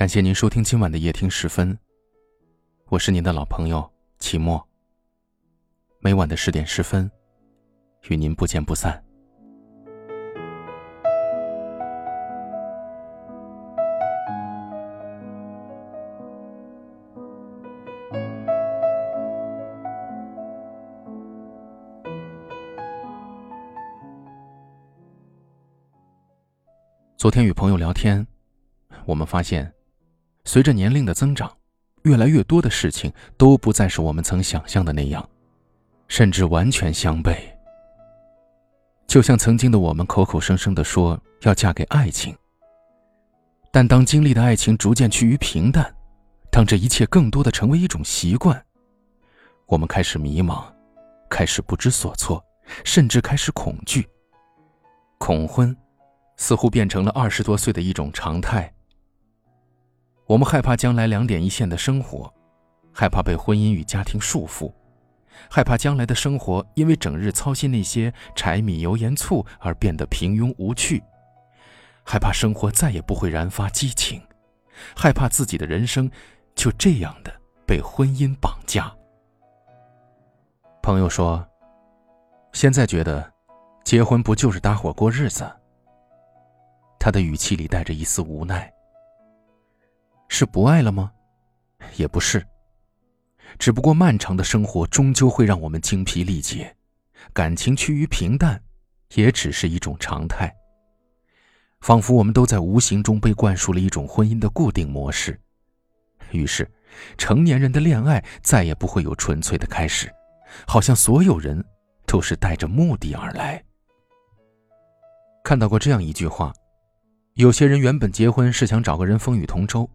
感谢您收听今晚的夜听十分，我是您的老朋友齐墨。每晚的十点十分，与您不见不散。昨天与朋友聊天，我们发现。随着年龄的增长，越来越多的事情都不再是我们曾想象的那样，甚至完全相悖。就像曾经的我们口口声声的说要嫁给爱情，但当经历的爱情逐渐趋于平淡，当这一切更多的成为一种习惯，我们开始迷茫，开始不知所措，甚至开始恐惧。恐婚，似乎变成了二十多岁的一种常态。我们害怕将来两点一线的生活，害怕被婚姻与家庭束缚，害怕将来的生活因为整日操心那些柴米油盐醋而变得平庸无趣，害怕生活再也不会燃发激情，害怕自己的人生就这样的被婚姻绑架。朋友说：“现在觉得，结婚不就是搭伙过日子？”他的语气里带着一丝无奈。是不爱了吗？也不是。只不过漫长的生活终究会让我们精疲力竭，感情趋于平淡，也只是一种常态。仿佛我们都在无形中被灌输了一种婚姻的固定模式，于是，成年人的恋爱再也不会有纯粹的开始，好像所有人都是带着目的而来。看到过这样一句话：有些人原本结婚是想找个人风雨同舟。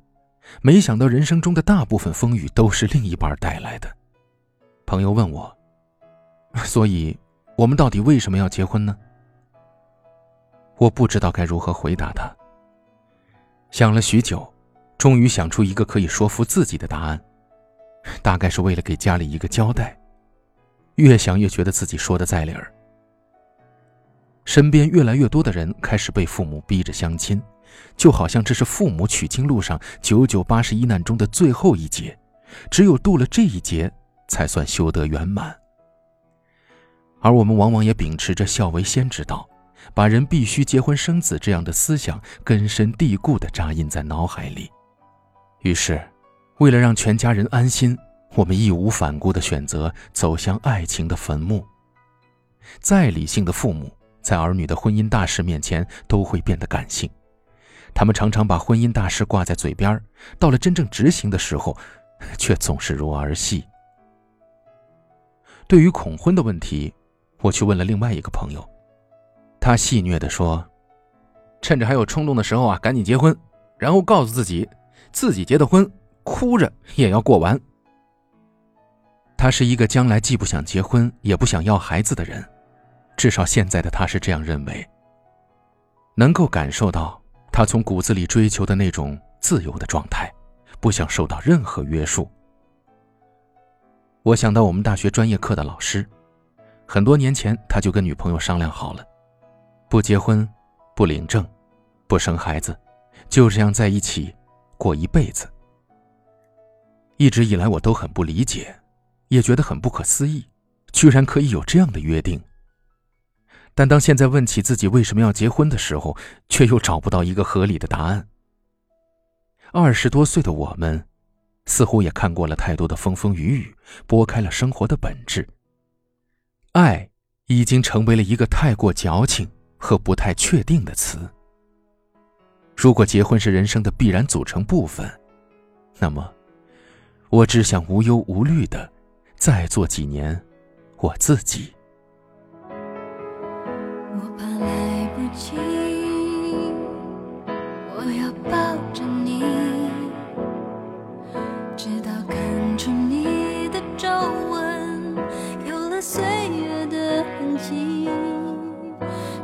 没想到人生中的大部分风雨都是另一半带来的。朋友问我：“所以，我们到底为什么要结婚呢？”我不知道该如何回答他。想了许久，终于想出一个可以说服自己的答案，大概是为了给家里一个交代。越想越觉得自己说的在理儿。身边越来越多的人开始被父母逼着相亲。就好像这是父母取经路上九九八十一难中的最后一劫，只有渡了这一劫，才算修得圆满。而我们往往也秉持着孝为先之道，把人必须结婚生子这样的思想根深蒂固地扎印在脑海里。于是，为了让全家人安心，我们义无反顾地选择走向爱情的坟墓。再理性的父母，在儿女的婚姻大事面前，都会变得感性。他们常常把婚姻大事挂在嘴边到了真正执行的时候，却总是如儿戏。对于恐婚的问题，我去问了另外一个朋友，他戏谑地说：“趁着还有冲动的时候啊，赶紧结婚，然后告诉自己，自己结的婚，哭着也要过完。”他是一个将来既不想结婚也不想要孩子的人，至少现在的他是这样认为。能够感受到。他从骨子里追求的那种自由的状态，不想受到任何约束。我想到我们大学专业课的老师，很多年前他就跟女朋友商量好了，不结婚，不领证，不生孩子，就这样在一起过一辈子。一直以来我都很不理解，也觉得很不可思议，居然可以有这样的约定。但当现在问起自己为什么要结婚的时候，却又找不到一个合理的答案。二十多岁的我们，似乎也看过了太多的风风雨雨，拨开了生活的本质。爱已经成为了一个太过矫情和不太确定的词。如果结婚是人生的必然组成部分，那么，我只想无忧无虑的再做几年我自己。我要抱着你，直到看出你的皱纹有了岁月的痕迹，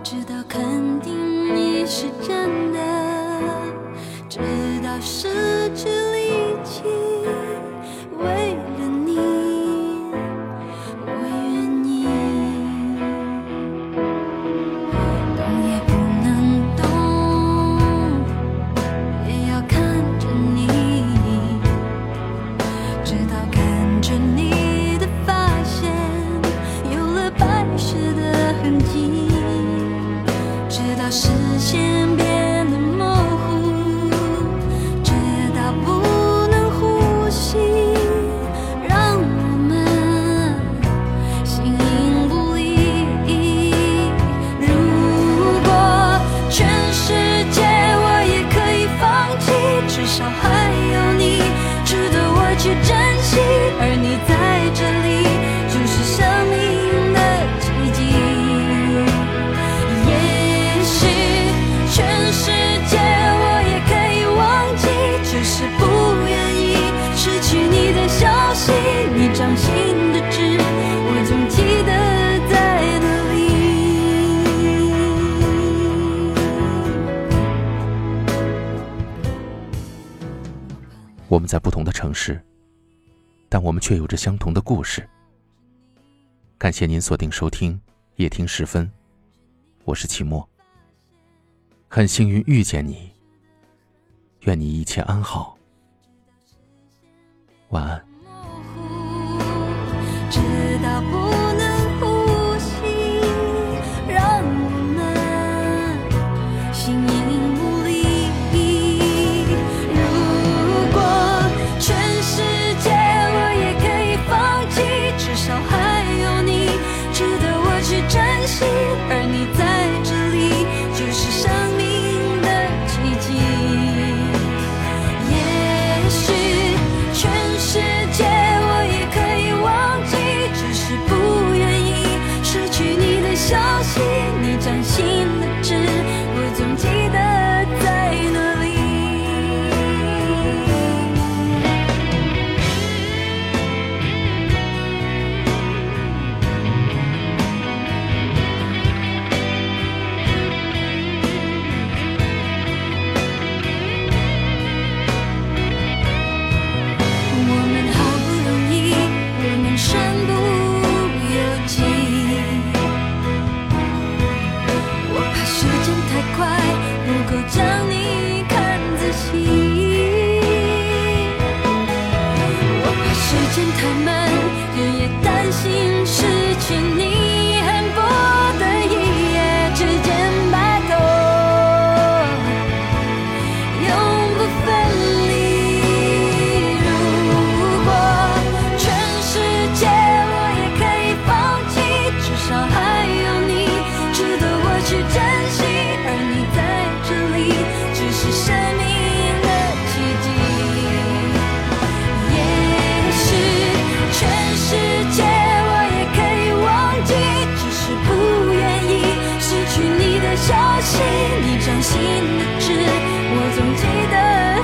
直到肯定你是真的，直到失我们在不同的城市，但我们却有着相同的故事。感谢您锁定收听《夜听时分》，我是齐墨。很幸运遇见你，愿你一切安好，晚安。直到不心的痣，我总记得。